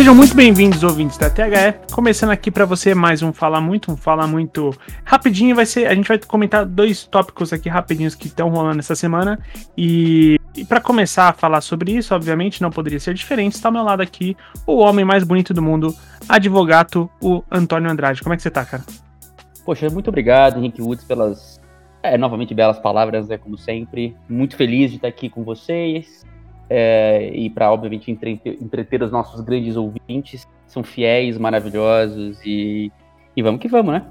Sejam muito bem-vindos, ouvintes da THE. Começando aqui para você mais um Fala Muito, um Fala Muito rapidinho. Vai ser, a gente vai comentar dois tópicos aqui rapidinhos que estão rolando essa semana. E, e para começar a falar sobre isso, obviamente não poderia ser diferente. Está ao meu lado aqui o homem mais bonito do mundo, advogado, o Antônio Andrade. Como é que você tá, cara? Poxa, muito obrigado, Henrique Woods, pelas é, novamente belas palavras, né, como sempre. Muito feliz de estar aqui com vocês é, e para, obviamente, entreter, entreter os nossos grandes ouvintes. São fiéis, maravilhosos e, e vamos que vamos, né?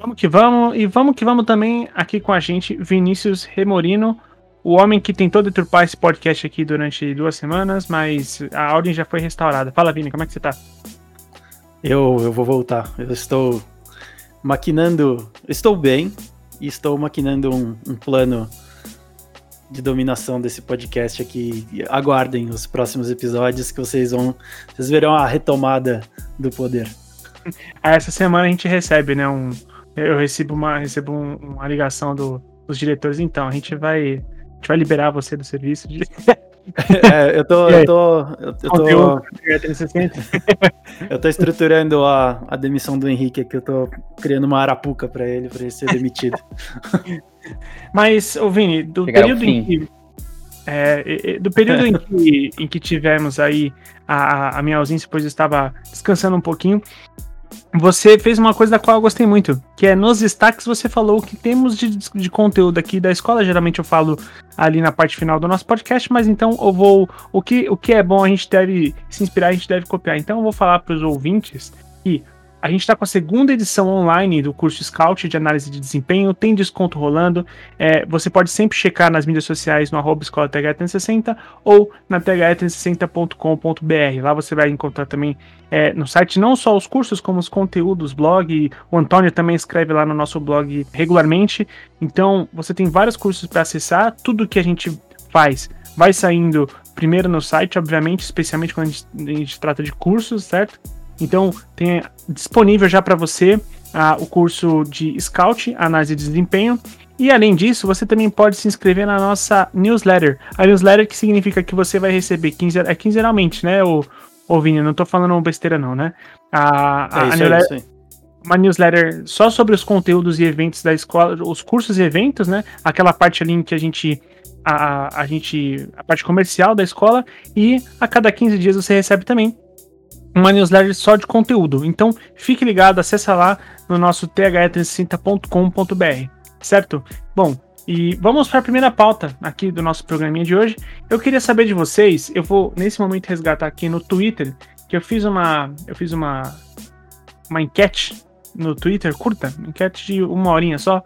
Vamos que vamos, e vamos que vamos também aqui com a gente, Vinícius Remorino, o homem que tentou deturpar esse podcast aqui durante duas semanas, mas a ordem já foi restaurada. Fala, Vini, como é que você tá? Eu, eu vou voltar. Eu estou maquinando. Estou bem e estou maquinando um, um plano de dominação desse podcast aqui. Aguardem os próximos episódios que vocês vão. Vocês verão a retomada do poder. Ah, essa semana a gente recebe, né? Um, eu recebo uma, recebo um, uma ligação do, dos diretores, então a gente vai. A gente vai liberar você do serviço. De... É, eu tô. Eu tô, eu, tô, eu tô estruturando a, a demissão do Henrique aqui. Eu tô criando uma arapuca para ele, para ele ser demitido. Mas, ô Vini, do Chegar período em que. É, do período em, que, em que tivemos aí a, a minha ausência, pois eu estava descansando um pouquinho, você fez uma coisa da qual eu gostei muito, que é nos destaques você falou o que temos de, de conteúdo aqui da escola. Geralmente eu falo ali na parte final do nosso podcast, mas então eu vou. O que, o que é bom a gente deve se inspirar, a gente deve copiar. Então eu vou falar para os ouvintes que a gente está com a segunda edição online do curso Scout de análise de desempenho, tem desconto rolando. É, você pode sempre checar nas mídias sociais no arroba escola TH360 ou na th360.com.br. Lá você vai encontrar também é, no site não só os cursos, como os conteúdos, blog. O Antônio também escreve lá no nosso blog regularmente. Então você tem vários cursos para acessar. Tudo que a gente faz vai saindo primeiro no site, obviamente, especialmente quando a gente, a gente trata de cursos, certo? Então, tem disponível já para você uh, o curso de Scout, análise de desempenho. E além disso, você também pode se inscrever na nossa newsletter. A newsletter que significa que você vai receber quinzen é quinzenalmente, né, o, o Vini? Não estou falando besteira, não, né? A, a, é isso, a newsletter, é uma newsletter só sobre os conteúdos e eventos da escola, os cursos e eventos, né? Aquela parte ali em que a gente. A, a gente. A parte comercial da escola. E a cada 15 dias você recebe também uma newsletter só de conteúdo. Então, fique ligado, acessa lá no nosso the360.com.br, certo? Bom, e vamos para a primeira pauta aqui do nosso programinha de hoje. Eu queria saber de vocês, eu vou nesse momento resgatar aqui no Twitter, que eu fiz uma eu fiz uma uma enquete no Twitter curta, enquete de uma horinha só,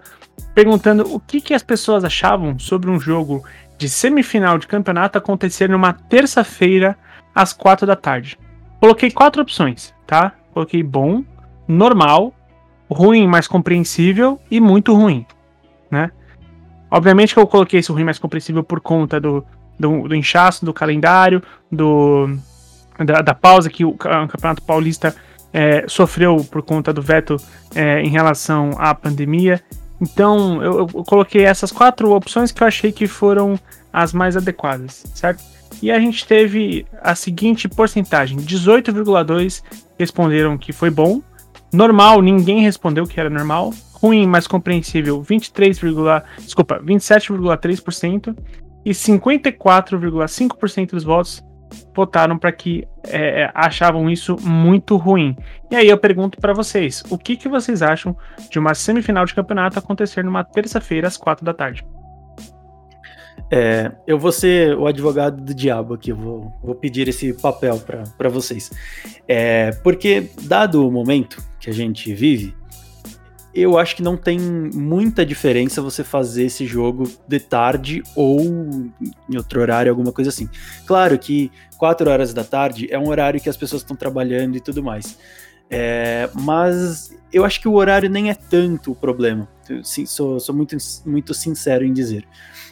perguntando o que, que as pessoas achavam sobre um jogo de semifinal de campeonato acontecer numa terça-feira às quatro da tarde. Coloquei quatro opções, tá? Coloquei bom, normal, ruim, mais compreensível e muito ruim, né? Obviamente que eu coloquei esse ruim mais compreensível por conta do, do, do inchaço do calendário, do, da, da, pausa que o, Campeonato Paulista é, sofreu por conta do veto é, em relação à pandemia. Então eu, eu, coloquei essas quatro opções que eu achei que foram as mais adequadas, certo? E a gente teve a seguinte porcentagem: 18,2 responderam que foi bom. Normal, ninguém respondeu que era normal. Ruim, mas compreensível, 23, desculpa, 27,3% e 54,5% dos votos votaram para que é, achavam isso muito ruim. E aí eu pergunto para vocês, o que, que vocês acham de uma semifinal de campeonato acontecer numa terça-feira às quatro da tarde? É, eu vou ser o advogado do diabo aqui, vou, vou pedir esse papel para vocês. É, porque, dado o momento que a gente vive, eu acho que não tem muita diferença você fazer esse jogo de tarde ou em outro horário, alguma coisa assim. Claro que 4 horas da tarde é um horário que as pessoas estão trabalhando e tudo mais. É, mas eu acho que o horário nem é tanto o problema. Sim, sou, sou muito, muito sincero em dizer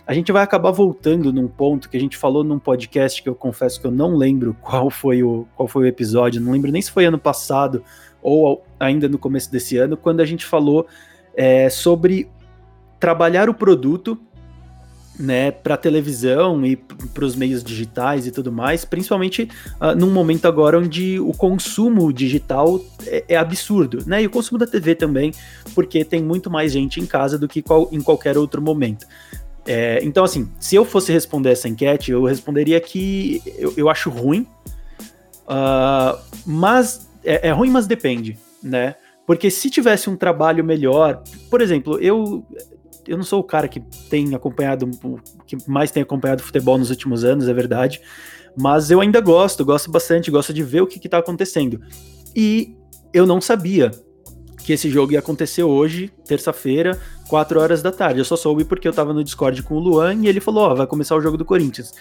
a gente vai acabar voltando num ponto que a gente falou num podcast que eu confesso que eu não lembro qual foi o, qual foi o episódio, não lembro nem se foi ano passado ou ainda no começo desse ano, quando a gente falou é, sobre trabalhar o produto né, para televisão e para os meios digitais e tudo mais, principalmente uh, num momento agora onde o consumo digital é, é, absurdo, né? E o consumo da TV também, porque tem muito mais gente em casa do que qual, em qualquer outro momento. É, então, assim, se eu fosse responder essa enquete, eu responderia que eu, eu acho ruim, uh, mas é, é ruim, mas depende, né? Porque se tivesse um trabalho melhor, por exemplo, eu eu não sou o cara que tem acompanhado, que mais tem acompanhado futebol nos últimos anos, é verdade. Mas eu ainda gosto, gosto bastante, gosto de ver o que, está acontecendo. E eu não sabia que esse jogo ia acontecer hoje, terça-feira, 4 horas da tarde. Eu só soube porque eu tava no Discord com o Luan e ele falou: Ó, oh, vai começar o jogo do Corinthians.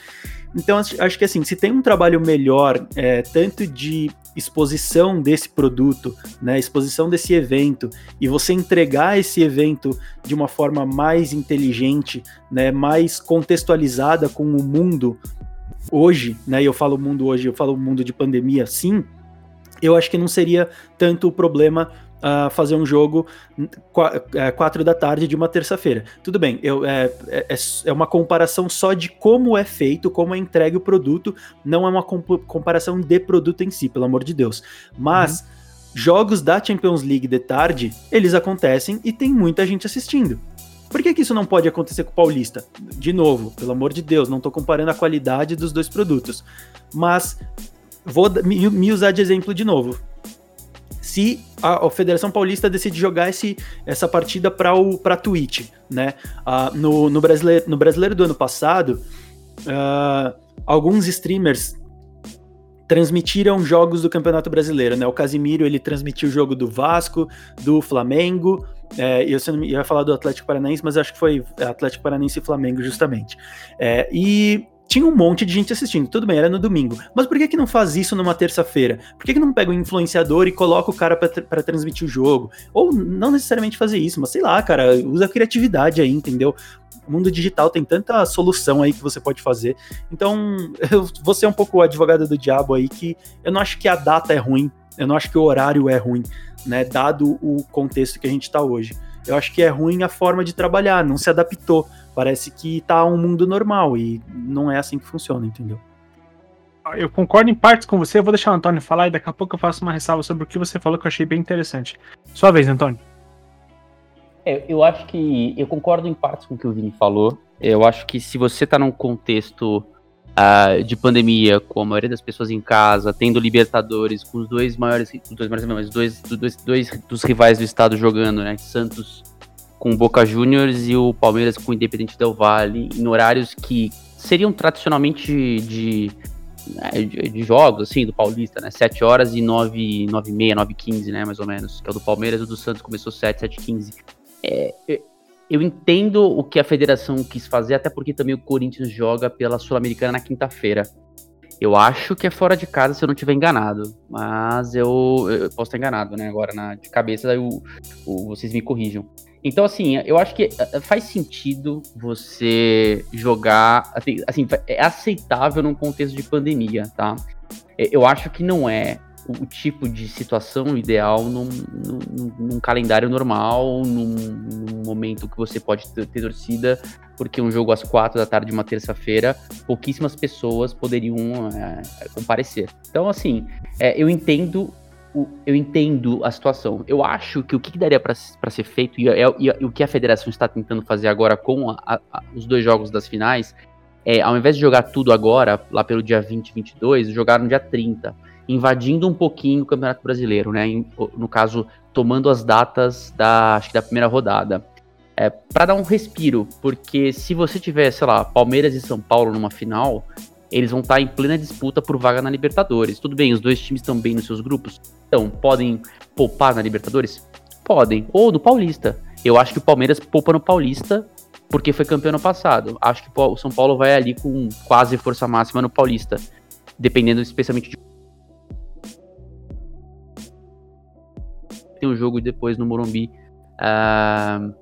Então acho que assim, se tem um trabalho melhor, é, tanto de exposição desse produto, né, exposição desse evento, e você entregar esse evento de uma forma mais inteligente, né, mais contextualizada com o mundo hoje, né, e eu falo mundo hoje, eu falo mundo de pandemia, sim, eu acho que não seria tanto o problema uh, fazer um jogo é, quatro da tarde de uma terça-feira. Tudo bem, eu, é, é, é, uma comparação só de como é feito, como é entregue o produto, não é uma comparação de produto em si, pelo amor de Deus. Mas uhum. jogos da Champions League de tarde, eles acontecem e tem muita gente assistindo. Por que, que isso não pode acontecer com o Paulista? De novo, pelo amor de Deus, não estou comparando a qualidade dos dois produtos. Mas vou me, me usar de exemplo de novo se a, a, Federação Paulista decide jogar esse, essa partida para o para Twitch, né? Uh, no, no, brasileiro, no brasileiro do ano passado, uh, alguns streamers transmitiram jogos do Campeonato Brasileiro, né? O Casimiro ele transmitiu o jogo do Vasco, do Flamengo. É, eu, eu ia falar do Atlético Paranaense, mas acho que foi Atlético Paranaense e Flamengo justamente. É, e tinha um monte de gente assistindo. Tudo bem, era no domingo. Mas por que, que não faz isso numa terça-feira? Por que, que não pega um influenciador e coloca o cara para transmitir o jogo? Ou não necessariamente fazer isso, mas sei lá, cara, usa a criatividade aí, entendeu? O mundo digital tem tanta solução aí que você pode fazer. Então, eu vou ser um pouco advogado do diabo aí, que eu não acho que a data é ruim, eu não acho que o horário é ruim, né? Dado o contexto que a gente está hoje. Eu acho que é ruim a forma de trabalhar, não se adaptou parece que tá um mundo normal e não é assim que funciona, entendeu? Eu concordo em partes com você, eu vou deixar o Antônio falar e daqui a pouco eu faço uma ressalva sobre o que você falou que eu achei bem interessante. Sua vez, Antônio. É, eu acho que eu concordo em partes com o que o Vini falou. Eu acho que se você tá num contexto uh, de pandemia, com a maioria das pessoas em casa, tendo Libertadores, com os dois maiores, os dois maiores, dois, dois, dois dos rivais do estado jogando, né? Santos com o Boca Juniors e o Palmeiras com o Independente Del Valle, em horários que seriam tradicionalmente de, né, de, de, jogos, assim, do Paulista, né? 7 horas e 9, 9 e meia, 9 e 15, né, mais ou menos, que é o do Palmeiras o do Santos começou 7, 7 e 15. É, eu entendo o que a federação quis fazer, até porque também o Corinthians joga pela Sul-Americana na quinta-feira. Eu acho que é fora de casa se eu não estiver enganado. Mas eu, eu, posso estar enganado, né? Agora, na, de cabeça, eu, eu, vocês me corrijam. Então, assim, eu acho que eh, faz sentido você jogar. Assim, assim, é aceitável num contexto de pandemia, tá? Eu acho que não é o tipo de situação ideal num, num, num calendário normal, num, num, momento que você pode ter, ter, torcida, porque um jogo às quatro da tarde de uma terça-feira, pouquíssimas pessoas poderiam é, comparecer. Então, assim, é, eu entendo o, eu entendo a situação. Eu acho que o que daria para ser feito, e, é, e, e, o que a federação está tentando fazer agora com a, a, os dois jogos das finais, é, ao invés de jogar tudo agora, lá pelo dia 20, 22, jogar no dia 30, invadindo um pouquinho o Campeonato Brasileiro, né? Em, no caso, tomando as datas da, acho que da primeira rodada. É, para dar um respiro, porque se você tiver, sei lá, Palmeiras e São Paulo numa final, eles vão estar tá em plena disputa por vaga na Libertadores. Tudo bem, os dois times estão bem nos seus grupos? Então, podem poupar na Libertadores? Podem. Ou no Paulista. Eu acho que o Palmeiras poupa no Paulista porque foi campeão no passado. Acho que o São Paulo vai ali com quase força máxima no Paulista. Dependendo especialmente de. Tem um jogo depois no Morumbi uh,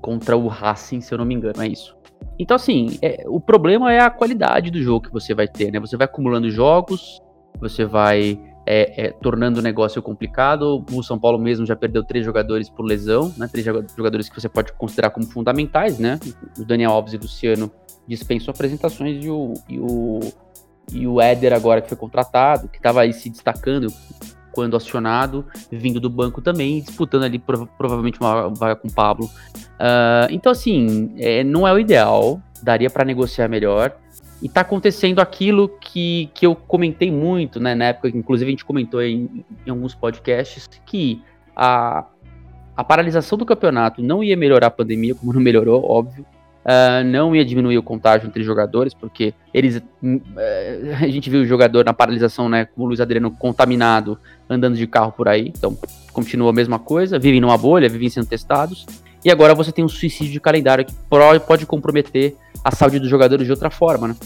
contra o Racing, se eu não me engano. É isso. Então, assim, é, o problema é a qualidade do jogo que você vai ter, né? Você vai acumulando jogos, você vai é, é, tornando o negócio complicado. O São Paulo mesmo já perdeu três jogadores por lesão, né? Três jogadores que você pode considerar como fundamentais, né? O Daniel Alves e o Luciano dispensam apresentações e o, e o, e o Éder agora que foi contratado, que estava aí se destacando quando acionado, vindo do banco também, disputando ali prov provavelmente uma vaga com o Pablo. Uh, então, assim, é, não é o ideal, daria para negociar melhor. E tá acontecendo aquilo que, que eu comentei muito, né, na época, inclusive a gente comentou em, em alguns podcasts, que a, a paralisação do campeonato não ia melhorar a pandemia, como não melhorou, óbvio. Uh, não ia diminuir o contágio entre jogadores, porque eles. Uh, a gente viu o jogador na paralisação, né? Com o Luiz Adriano contaminado, andando de carro por aí. Então, continua a mesma coisa. Vivem numa bolha, vivem sendo testados. E agora você tem um suicídio de calendário que pode comprometer a saúde dos jogadores de outra forma, né?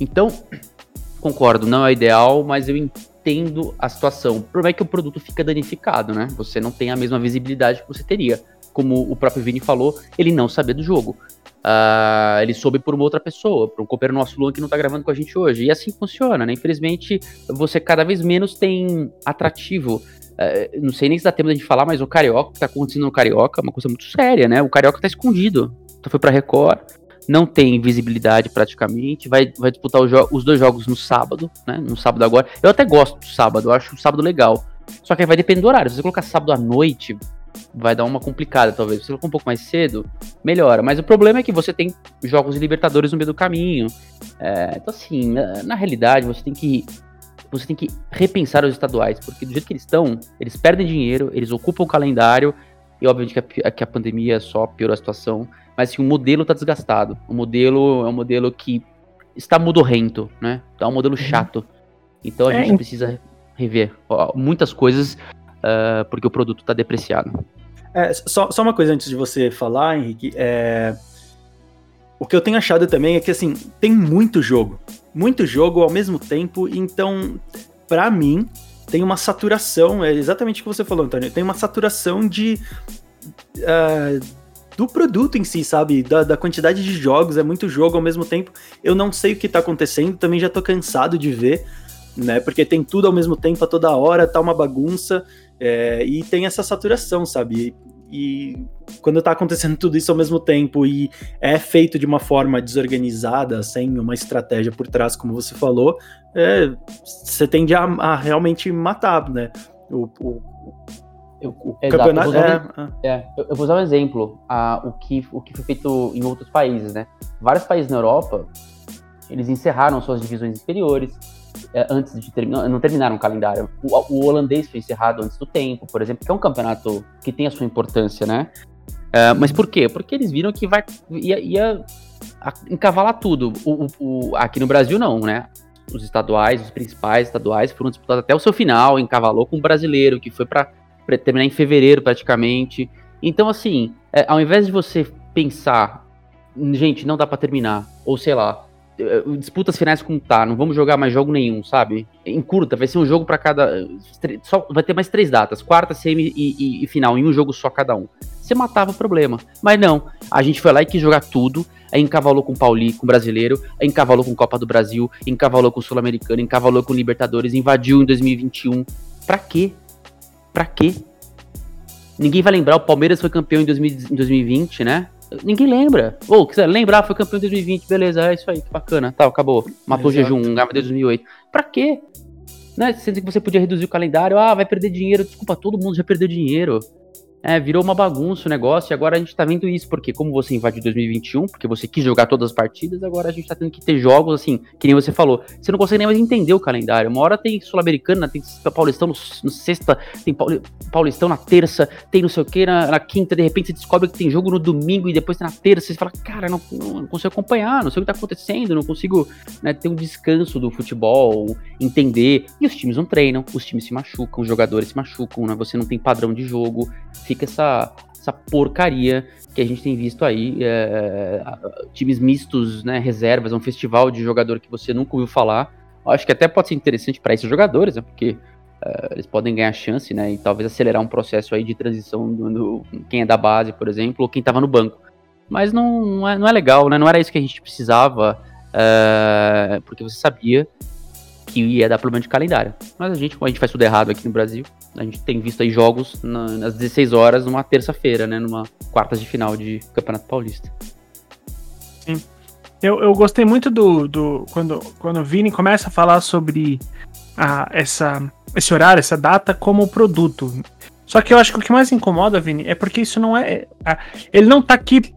Então, concordo, não é ideal, mas eu entendo a situação. O problema é que o produto fica danificado, né? Você não tem a mesma visibilidade que você teria. Como o próprio Vini falou, ele não sabia do jogo. Uh, ele soube por uma outra pessoa, por um companheiro nosso Luan que não tá gravando com a gente hoje. E assim funciona, né? Infelizmente, você cada vez menos tem atrativo. Uh, não sei nem se dá tempo de gente falar, mas o Carioca, o que tá acontecendo no Carioca, é uma coisa muito séria, né? O Carioca tá escondido. Então foi pra Record, não tem visibilidade praticamente, vai, vai disputar os dois jogos no sábado, né? No sábado agora. Eu até gosto do sábado, eu acho o sábado legal. Só que aí vai depender do horário. Se você colocar sábado à noite, vai dar uma complicada, talvez. Se você colocar um pouco mais cedo, melhora. Mas o problema é que você tem jogos de Libertadores no meio do caminho. É, então, assim, na, na realidade, você tem que você tem que repensar os estaduais, porque do jeito que eles estão, eles perdem dinheiro, eles ocupam o calendário, e obviamente que a, que a pandemia só piorou a situação mas assim, o modelo está desgastado. O modelo é um modelo que está mudorrento, né? É um modelo uhum. chato. Então a é, gente precisa rever ó, muitas coisas uh, porque o produto está depreciado. É, só, só uma coisa antes de você falar, Henrique. É... O que eu tenho achado também é que assim, tem muito jogo. Muito jogo ao mesmo tempo, então, para mim, tem uma saturação, é exatamente o que você falou, Antônio, tem uma saturação de. Uh, do produto em si, sabe? Da, da, quantidade de jogos, é muito jogo ao mesmo tempo. Eu não sei o que tá acontecendo, também já tô cansado de ver, né? Porque tem tudo ao mesmo tempo, a toda hora, tá uma bagunça, é, e tem essa saturação, sabe? E, quando tá acontecendo tudo isso ao mesmo tempo e é feito de uma forma desorganizada, sem uma estratégia por trás, como você falou, é, você tende a, a realmente matar, né? O, o, eu, o campeonato eu é, é. eu, eu, vou usar um exemplo, a, o, que, o que foi feito em outros países, né? Vários países na Europa, eles encerraram suas divisões inferiores é, antes de terminar, não terminaram o calendário. O, o, holandês foi encerrado antes do tempo, por exemplo, que é um campeonato que tem a sua importância, né? É, mas por quê? Porque eles viram que vai ia, ia encavalar tudo. O, o, aqui no Brasil não, né? Os estaduais, os principais estaduais foram disputados até o seu final, encavalou com o brasileiro, que foi para terminar em fevereiro praticamente. Então, assim, é, ao invés de você pensar, gente, não dá para terminar, ou sei lá, é, disputas finais como tá, não vamos jogar mais jogo nenhum, sabe? Em curta, vai ser um jogo para cada. Só, vai ter mais três datas: quarta, semi e, e, e, final, em um jogo só cada um. Você matava o problema. Mas não, a gente foi lá e quis jogar tudo. Aí encavalou com o Pauli, com brasileiro, aí encavalou com Copa do Brasil, encavalou com o Sul-Americano, encavalou com o Libertadores, invadiu em 2021. Pra quê? Pra quê? Ninguém vai lembrar, o Palmeiras foi campeão em, 2020, né? Ninguém lembra. Ou, oh, quiser lembrar, foi campeão em 2020, beleza, é isso aí, que bacana. Tá, acabou. Matou Exato. o jejum, ganhava desde 2008. Pra quê? Né? Sendo que você podia reduzir o calendário, ah, vai perder dinheiro. Desculpa, todo mundo já perdeu dinheiro. É, virou uma bagunça o negócio e agora a gente tá vendo isso, porque como você invadiu 2021, porque você quis jogar todas as partidas, agora a gente tá tendo que ter jogos assim, que nem você falou. Você não consegue nem mais entender o calendário. Uma hora tem Sul-Americana, tem Paulistão no, sexta, tem Paulistão na terça, tem não sei o que na, na, quinta, de repente você descobre que tem jogo no domingo e depois na terça, você fala, cara, não, não consigo acompanhar, não sei o que tá acontecendo, não consigo né, ter um descanso do futebol, entender. E os times não treinam, os times se machucam, os jogadores se machucam, né? Você não tem padrão de jogo, fica fica essa, essa porcaria que a gente tem visto aí. É, times mistos, né, reservas, é um festival de jogador que você nunca ouviu falar. Acho que até pode ser interessante para esses jogadores, né, porque é, eles podem ganhar chance, né, e talvez acelerar um processo aí de transição do, do quem é da base, por exemplo, ou quem estava no banco. Mas não, não, é, não é legal, né, não era isso que a gente precisava, é, porque você sabia que ia dar problema de calendário. Mas a gente, a gente faz tudo errado aqui no Brasil. A gente tem visto aí jogos na, nas 16 horas numa terça-feira, né? Numa quartas de final de Campeonato Paulista. Sim. Eu, eu gostei muito do, do quando, quando o Vini começa a falar sobre a, essa, esse horário, essa data como produto. Só que eu acho que o que mais incomoda, Vini, é porque isso não é. Ele não tá aqui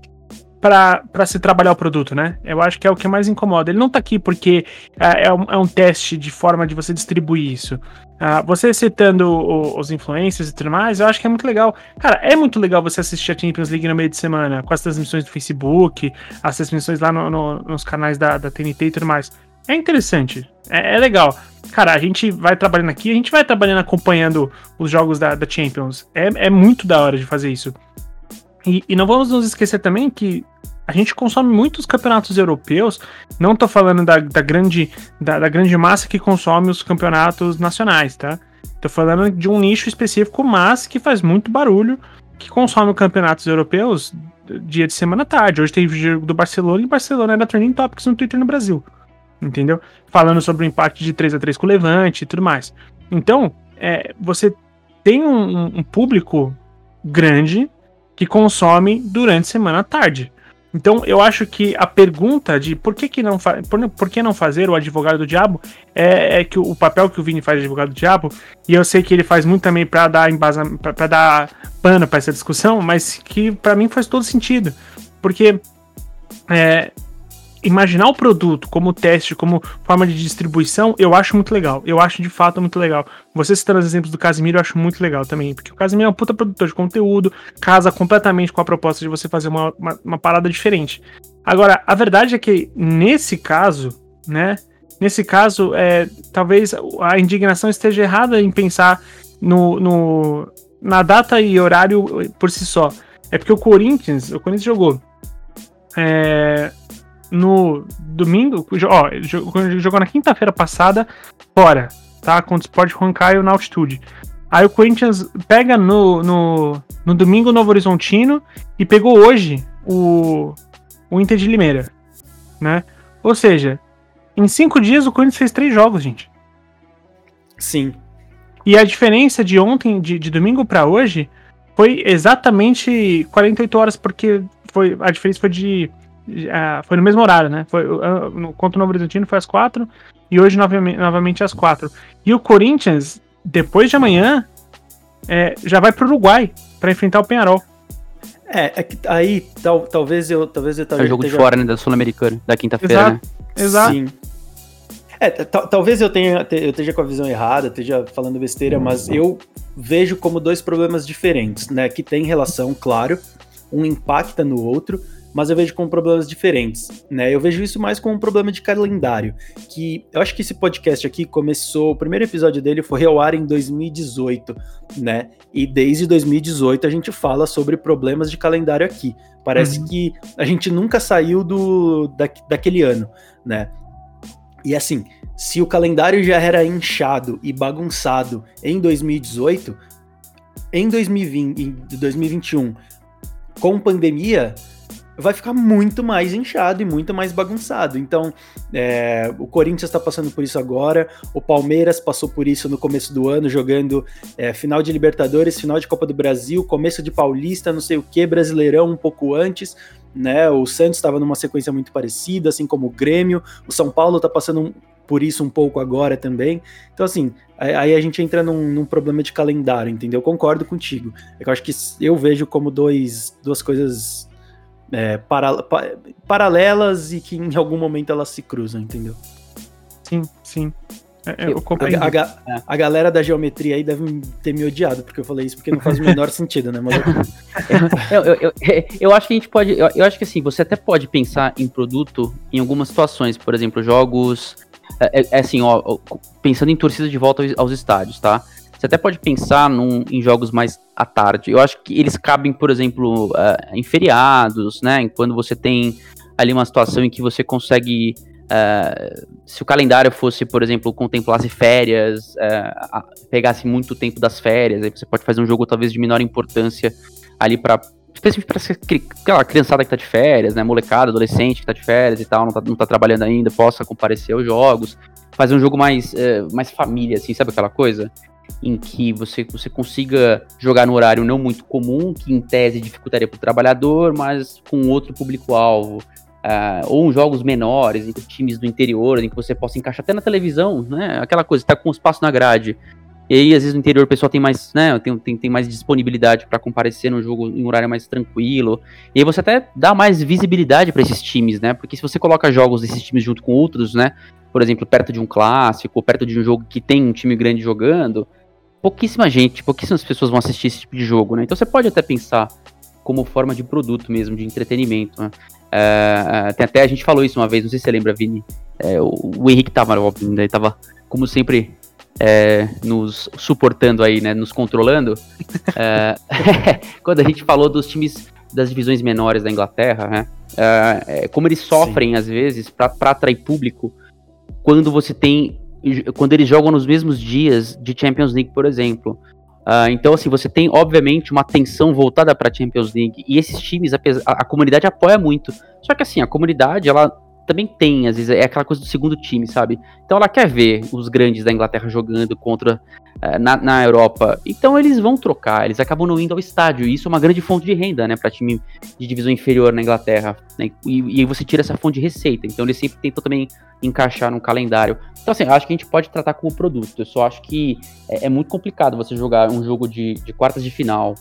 para se trabalhar o produto, né? Eu acho que é o que mais incomoda. Ele não tá aqui porque é, é, um, é um, teste de forma de você distribuir isso. Uh, você citando o, os influencers e tudo mais, eu acho que é muito legal. Cara, é muito legal você assistir a Champions League no meio de semana, com as transmissões do Facebook, as transmissões lá no, no, nos canais da, da TNT e tudo mais. É interessante, é, é, legal. Cara, a gente vai trabalhando aqui, a gente vai trabalhando acompanhando os jogos da, da Champions. É, é muito da hora de fazer isso. E, e, não vamos nos esquecer também que a gente consome muitos campeonatos europeus. Não tô falando da, da grande, da, da, grande massa que consome os campeonatos nacionais, tá? Tô falando de um nicho específico, mas que faz muito barulho, que consome campeonatos europeus dia de semana à tarde. Hoje o jogo do Barcelona e Barcelona era trending topics no Twitter no Brasil. Entendeu? Falando sobre o impacto de 3 a 3 com o Levante e tudo mais. Então, é, você tem um, um público grande que consome durante a semana à tarde. Então, eu acho que a pergunta de por que, que não por, por, que não fazer o advogado do diabo é, é, que o papel que o Vini faz de advogado do diabo, e eu sei que ele faz muito também para dar embasa, para dar pano para essa discussão, mas que para mim faz todo sentido. Porque é, imaginar o produto como teste, como forma de distribuição, eu acho muito legal. Eu acho de fato muito legal. Você citando os exemplos do Casimiro, eu acho muito legal também. Porque o Casimiro é um puta produtor de conteúdo, casa completamente com a proposta de você fazer uma, uma, uma parada diferente. Agora, a verdade é que nesse caso, né? Nesse caso, é, talvez a indignação esteja errada em pensar no, no, na data e horário por si só. É porque o Corinthians, o Corinthians jogou é, no domingo, ó, jogou na quinta-feira passada, fora, tá? Contra o Sport Huancaio na altitude. Aí o Corinthians pega no, no, no domingo o Novo Horizontino e pegou hoje o, o Inter de Limeira, né? Ou seja, em cinco dias o Corinthians fez três jogos, gente. Sim. E a diferença de ontem, de, de domingo para hoje, foi exatamente 48 horas, porque foi a diferença foi de Uh, foi no mesmo horário, né? Foi, uh, no, contra o Novo Horizontino foi às quatro e hoje novamente, novamente às quatro. E o Corinthians, depois de amanhã, é, já vai pro Uruguai para enfrentar o Penharol. É, é que aí tal, talvez eu talvez eu talvez é jogo de fora, né, da Sul-Americana, da quinta-feira, né? Exato. Sim. É, talvez eu tenha eu esteja com a visão errada, esteja falando besteira, mas eu vejo como dois problemas diferentes, né, que tem relação, claro, um impacta no outro, mas eu vejo com problemas diferentes, né? Eu vejo isso mais como um problema de calendário, que eu acho que esse podcast aqui começou, o primeiro episódio dele foi ao ar em 2018, né? E desde 2018 a gente fala sobre problemas de calendário aqui. Parece uhum. que a gente nunca saiu do da, daquele ano, né? E assim, se o calendário já era inchado e bagunçado em 2018, em 2020, em 2021, com pandemia, vai ficar muito mais inchado e muito mais bagunçado. Então, é, o Corinthians está passando por isso agora, o Palmeiras passou por isso no começo do ano, jogando é, final de Libertadores, final de Copa do Brasil, começo de Paulista, não sei o que, Brasileirão um pouco antes. Né, o Santos estava numa sequência muito parecida, assim como o Grêmio. O São Paulo está passando por isso um pouco agora também. Então, assim, aí a gente entra num, num, problema de calendário, entendeu? Concordo contigo. É eu acho que eu vejo como dois, duas coisas é, para, pa, paralelas e que em algum momento elas se cruzam, entendeu? Sim, sim. É, é eu, a, a, a, a, galera da geometria aí deve ter me odiado porque eu falei isso, porque não faz o menor sentido, né? Mas eu... eu, eu, eu, acho que a gente pode. Eu, acho que assim, você até pode pensar em produto em algumas situações, por exemplo, jogos. É, é, é assim, ó, pensando em torcida de volta aos, aos estádios, tá? Você até pode pensar num, em jogos mais à tarde. Eu acho que eles cabem, por exemplo, uh, em feriados, né? Quando você tem ali uma situação em que você consegue. Uh, se o calendário fosse, por exemplo, contemplasse férias, uh, pegasse muito tempo das férias, aí você pode fazer um jogo talvez de menor importância ali para especialmente para aquela criançada que tá de férias, né, molecada, adolescente que tá de férias e tal, não tá, não tá trabalhando ainda, possa comparecer aos jogos fazer um jogo mais, é, mais família, assim, sabe aquela coisa? Em que você, você consiga jogar no horário não muito comum, que em tese dificultaria para o trabalhador, mas com outro público-alvo. Uh, ou jogos menores, entre times do interior, em que você possa encaixar até na televisão, né? Aquela coisa, tá com espaço na grade. E aí, às vezes, no interior o pessoal tem mais, né, tem, tem, tem mais disponibilidade para comparecer no jogo em um horário mais tranquilo. E aí você até dá mais visibilidade para esses times, né? Porque se você coloca jogos desses times junto com outros, né? Por exemplo, perto de um clássico, perto de um jogo que tem um time grande jogando, pouquíssima gente, pouquíssimas pessoas vão assistir esse tipo de jogo, né? Então você pode até pensar como forma de produto mesmo, de entretenimento, né? É, tem até a gente falou isso uma vez, não sei se você lembra, Vini. É, o, o Henrique tava, óbvio, ele tava, como sempre, é, nos suportando aí, né, nos controlando, é, quando a gente falou dos times das divisões menores da Inglaterra, né, é, é como eles sofrem Sim. às vezes para atrair público quando você tem, quando eles jogam nos mesmos dias de Champions League, por exemplo. Uh, então, assim, você tem, obviamente, uma atenção voltada para Champions League. E esses times, a, a, comunidade apoia muito. Só que, assim, a comunidade, ela também tem, às vezes, é aquela coisa do segundo time, sabe? Então ela quer ver os grandes da Inglaterra jogando contra uh, na, na Europa. Então eles vão trocar, eles acabam não indo ao estádio. E isso é uma grande fonte de renda, né, para time de divisão inferior na Inglaterra. Né? E, e você tira essa fonte de receita. Então eles sempre tentam também encaixar no calendário. Então, assim, acho que a gente pode tratar como produto. Eu só acho que é, é muito complicado você jogar um jogo de, de quartas de final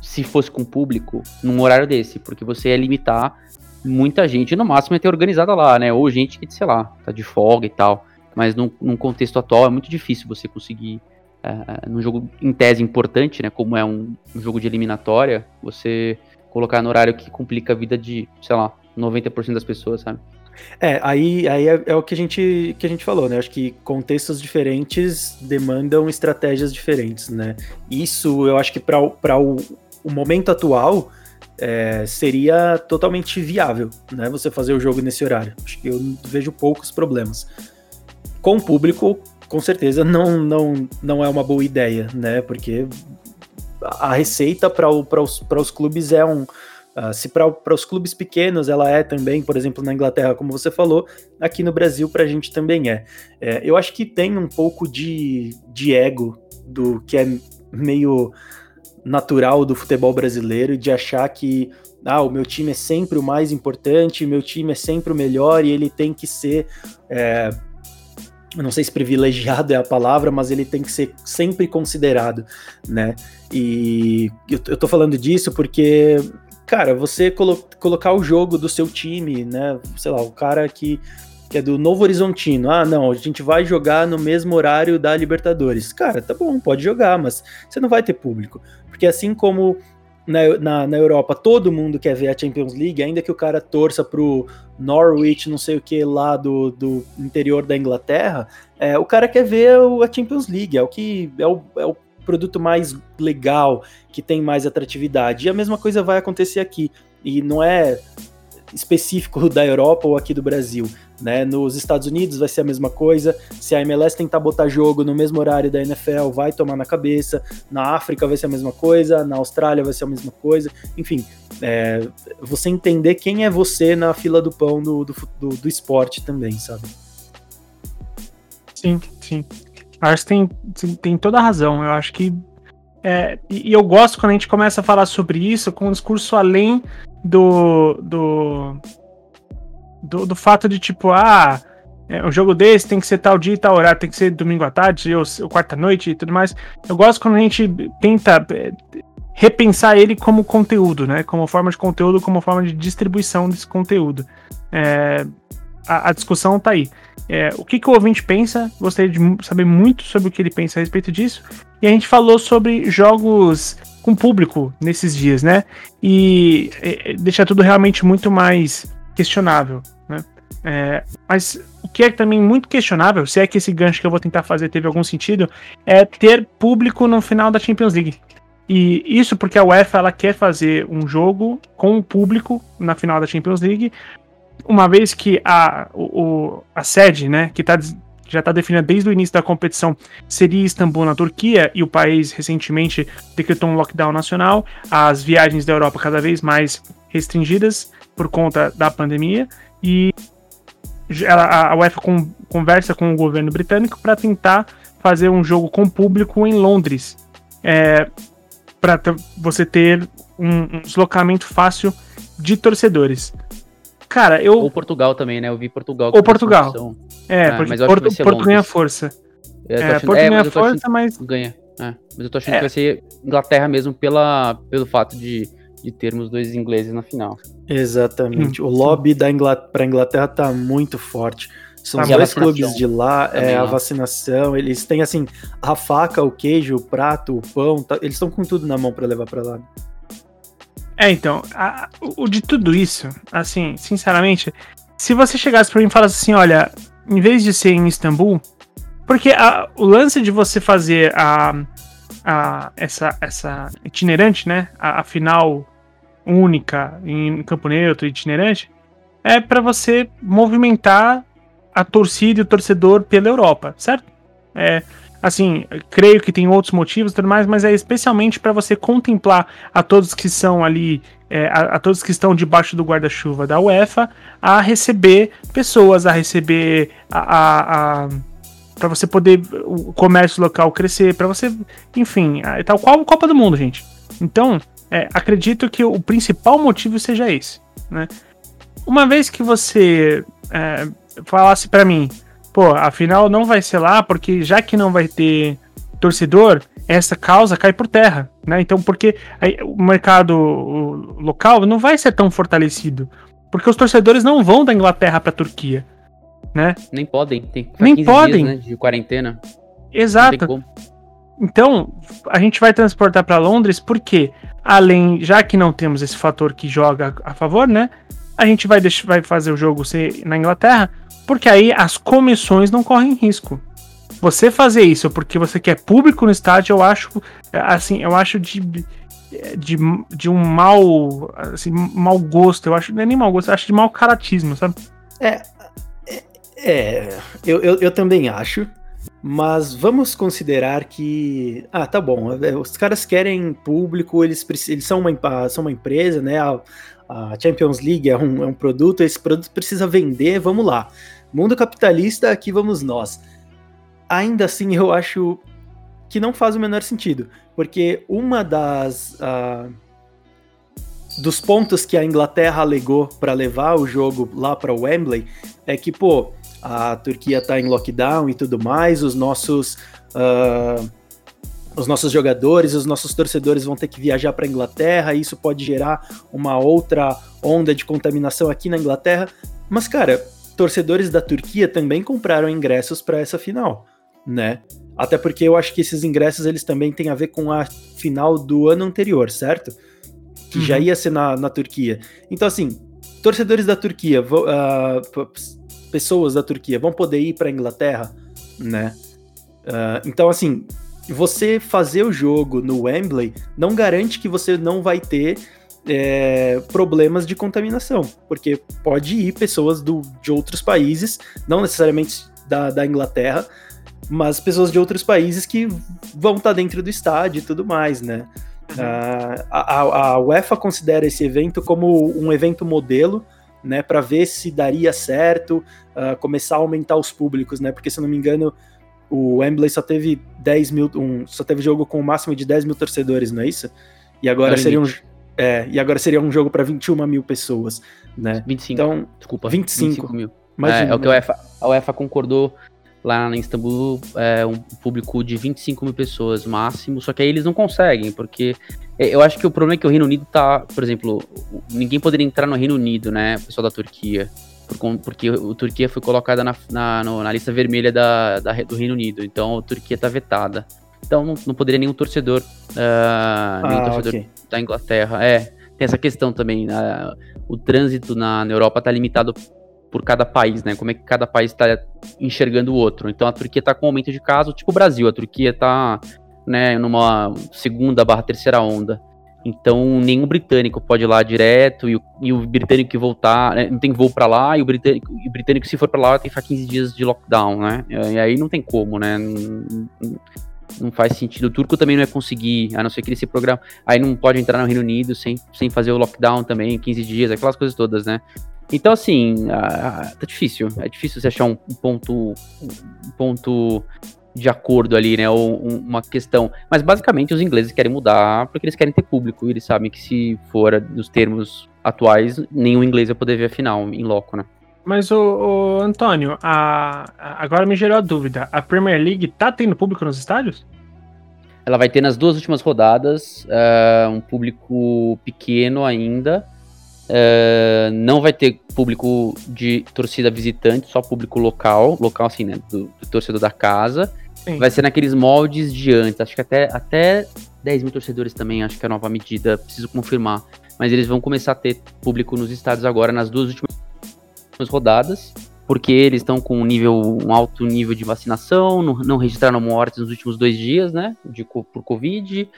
se fosse com público num horário desse, porque você ia limitar muita gente, no máximo ia ter organizada lá, né? Ou gente que, sei lá, tá de folga e tal. Mas num, num contexto atual é muito difícil você conseguir, uh, num jogo em tese importante, né? Como é um, um, jogo de eliminatória, você colocar no horário que complica a vida de, sei lá, 90% das pessoas, sabe? É, aí, aí é, é, o que a, gente, que a gente falou, né? Acho que contextos diferentes demandam estratégias diferentes, né? Isso eu acho que para o, o momento atual é, seria totalmente viável, né? Você fazer o jogo nesse horário. Acho que eu vejo poucos problemas. Com o público, com certeza não, não, não é uma boa ideia, né? Porque a receita para os, os clubes é um. Uh, se para os clubes pequenos ela é também, por exemplo, na Inglaterra, como você falou, aqui no Brasil para a gente também é. é. Eu acho que tem um pouco de, de ego do que é meio natural do futebol brasileiro de achar que ah, o meu time é sempre o mais importante, meu time é sempre o melhor e ele tem que ser. É, não sei se privilegiado é a palavra, mas ele tem que ser sempre considerado, né? E eu, eu tô falando disso porque, cara, você colo colocar o jogo do seu time, né? Sei lá, o cara que que é do Novo Horizontino. Ah, não, a gente vai jogar no mesmo horário da Libertadores. Cara, tá bom, pode jogar, mas você não vai ter público. Porque assim como na, na, na, Europa todo mundo quer ver a Champions League, ainda que o cara torça pro Norwich, não sei o que, lá do, do interior da Inglaterra, é, o cara quer ver a Champions League, é o que é o, é o produto mais legal, que tem mais atratividade. E a mesma coisa vai acontecer aqui. E não é específico da Europa ou aqui do Brasil. Né? Nos Estados Unidos vai ser a mesma coisa. Se a MLS tentar botar jogo no mesmo horário da NFL, vai tomar na cabeça. Na África vai ser a mesma coisa. Na Austrália vai ser a mesma coisa. Enfim, é, você entender quem é você na fila do pão do, do, do, do esporte também, sabe? Sim, sim. Acho que tem, tem toda a razão. Eu acho que. É, e eu gosto quando a gente começa a falar sobre isso com um discurso além do, do, do, do fato de tipo, ah, é, um jogo desse tem que ser tal dia e tal horário, tem que ser domingo à tarde ou, ou quarta-noite e tudo mais. Eu gosto quando a gente tenta é, repensar ele como conteúdo, né? Como forma de conteúdo, como forma de distribuição desse conteúdo. É, a, a, discussão tá aí. É, o que, que o ouvinte pensa? Gostaria de saber muito sobre o que ele pensa a respeito disso. E a gente falou sobre jogos com público nesses dias, né? E, e deixa tudo realmente muito mais questionável, né? É, mas o que é também muito questionável, se é que esse gancho que eu vou tentar fazer teve algum sentido, é ter público no final da Champions League. E isso porque a UEFA ela quer fazer um jogo com o público na final da Champions League, uma vez que a, o, a sede, né, que já está definida desde o início da competição, seria Istambul, na Turquia, e o país recentemente decretou um lockdown nacional, as viagens da Europa cada vez mais restringidas por conta da pandemia, e ela, a UEFA com, conversa com o governo britânico para tentar fazer um jogo com público em Londres. É, para você ter um, um, deslocamento fácil de torcedores. Cara, eu. Ou Portugal também, né? Eu vi Portugal. Ou Portugal. É, é, porque Porto, Porto ganha força. É, achando, Porto é, ganha força, mas. Ganha. É, mas eu tô achando é. que vai ser Inglaterra mesmo pela, pelo fato de, de termos dois ingleses na final. Exatamente. Hum, o lobby da Inglaterra, pra Inglaterra tá muito forte. São os dois clubes de lá, é, a vacinação, eles têm assim, a faca, o queijo, o prato, o pão, tá, eles estão com tudo na mão para levar para lá. É, então, a, o de tudo isso, assim, sinceramente, se você chegasse para mim e falasse assim, olha, em vez de ser em Istambul, porque a, o lance de você fazer a, a essa, essa itinerante, né, a, a final única em campo neutro itinerante, é para você movimentar a torcida e o torcedor pela Europa, certo? É, assim, creio que tem outros motivos e tudo mais, mas é especialmente para você contemplar a todos que são ali, é, a, a, todos que estão debaixo do guarda-chuva da UEFA, a receber pessoas, a receber a, a, a para você poder o comércio local crescer, para você, enfim, tal qual Copa do Mundo, gente. Então, é, acredito que o principal motivo seja esse, né? Uma vez que você é, falasse para mim, pô, afinal não vai ser lá, porque já que não vai ter torcedor, essa causa cai por terra, né? Então, porque aí, o mercado local não vai ser tão fortalecido, porque os torcedores não vão da Inglaterra para Turquia, né? Nem podem, tem nem podem dias, né, de quarentena. Exato. Então, a gente vai transportar para Londres porque, além, já que não temos esse fator que joga a favor, né? A gente vai, deixar, vai fazer o jogo ser na Inglaterra, porque aí as comissões não correm risco. Você fazer isso porque você quer público no estádio, eu acho assim, eu acho de, de, de um mau, assim, mau gosto, eu acho, não é nem mau gosto, eu acho de mau caratismo, sabe? É, é, é eu, eu, eu também acho, mas vamos considerar que. Ah, tá bom. É, os caras querem público, eles, eles são, uma, são uma empresa, né? A, a Champions League é um, é um produto, esse produto precisa vender, vamos lá. Mundo capitalista, aqui vamos nós. Ainda assim, eu acho que não faz o menor sentido, porque uma das uh, dos pontos que a Inglaterra alegou para levar o jogo lá para Wembley é que pô a Turquia está em lockdown e tudo mais, os nossos uh, os nossos jogadores, os nossos torcedores vão ter que viajar para a Inglaterra, e isso pode gerar uma outra onda de contaminação aqui na Inglaterra. Mas cara, torcedores da Turquia também compraram ingressos para essa final, né? Até porque eu acho que esses ingressos eles também têm a ver com a final do ano anterior, certo? Que uhum. já ia ser na, na Turquia. Então, assim, torcedores da Turquia, uh, pessoas da Turquia vão poder ir para a Inglaterra, né? Uh, então, assim, você fazer o jogo no Wembley não garante que você não vai ter é, problemas de contaminação, porque pode ir pessoas do, de outros países, não necessariamente da, da Inglaterra, mas pessoas de outros países que vão estar tá dentro do estádio e tudo mais, né? Uhum. a, a, UEFA considera esse evento como um evento modelo, né, para ver se daria certo uh, começar a aumentar os públicos, né? Porque se eu não me engano, o Wembley só teve 10 mil, um, só teve jogo com o um máximo de 10 mil torcedores, não é isso? E agora é seria um, é, e agora seria um jogo para 21 mil pessoas, né? 25. Então, desculpa, 25, 25 mil. é, é o que a UEFA, a UEFA concordou lá em Istambul, é um público de 25 mil pessoas máximo, só que aí eles não conseguem, porque é, eu acho que o problema é que o Reino Unido tá, por exemplo, ninguém poderia entrar no Reino Unido, né, o pessoal da Turquia, porque o Turquia foi colocada na, na, na lista vermelha da, da, do Reino Unido, então a Turquia tá vetada. Então não, não poderia nenhum torcedor, uh, nenhum ah, torcedor okay. da Inglaterra. É, tem essa questão também. Uh, o trânsito na, na Europa está limitado por cada país, né? Como é que cada país está enxergando o outro. Então a Turquia está com aumento de casos, tipo o Brasil. A Turquia está né, numa segunda barra terceira onda. Então nenhum britânico pode ir lá direto e o, e o britânico que voltar, né, não tem voo para lá e o britânico, e o britânico se for para lá tem que ficar 15 dias de lockdown, né? E aí não tem como, né? Não faz sentido. O turco também não é conseguir, a não ser que ele se programa. Aí não pode entrar no Reino Unido sem, sem fazer o lockdown também, 15 dias, aquelas coisas todas, né? Então, assim, tá difícil. É difícil você achar um, ponto. Um ponto de acordo ali, né? Ou uma questão. Mas basicamente os ingleses querem mudar porque eles querem ter público. E eles sabem que se for nos termos atuais, nenhum inglês vai poder ver a final em loco, né? Mas, o, Antônio, a, a, agora me gerou a dúvida. A Premier League tá tendo público nos estádios? Ela vai ter nas duas últimas rodadas uh, um público pequeno ainda. Uh, não vai ter público de torcida visitante, só público local, local assim, né, do, do torcedor da casa. Sim. Vai ser naqueles moldes de antes, acho que até, até 10 mil torcedores também, acho que é a nova medida, preciso confirmar. Mas eles vão começar a ter público nos estádios agora nas duas últimas rodadas, porque eles estão com um nível, um alto nível de vacinação, não, não registraram mortes nos últimos dois dias, né, de, por Covid,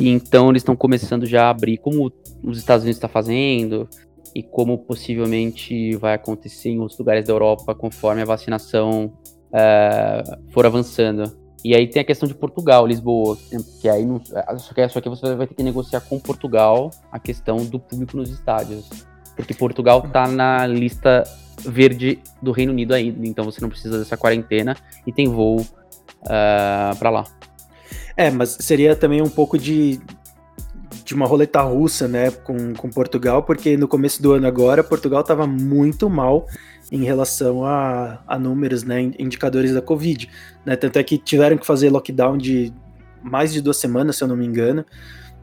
e então eles estão começando já a abrir, como os Estados Unidos está fazendo, e como possivelmente vai acontecer em outros lugares da Europa, conforme a vacinação uh, for avançando. E aí tem a questão de Portugal, Lisboa, que aí não, só, que, só que você vai ter que negociar com Portugal a questão do público nos estádios. Porque Portugal está na lista verde do Reino Unido ainda, então você não precisa dessa quarentena e tem voo uh, ah, para lá. É, mas seria também um pouco de, de uma roleta russa, né, com, com Portugal, porque no começo do ano agora, Portugal estava muito mal em relação a, a números, né, indicadores da Covid, né, tanto é que tiveram que fazer lockdown de mais de duas semanas, se eu não me engano,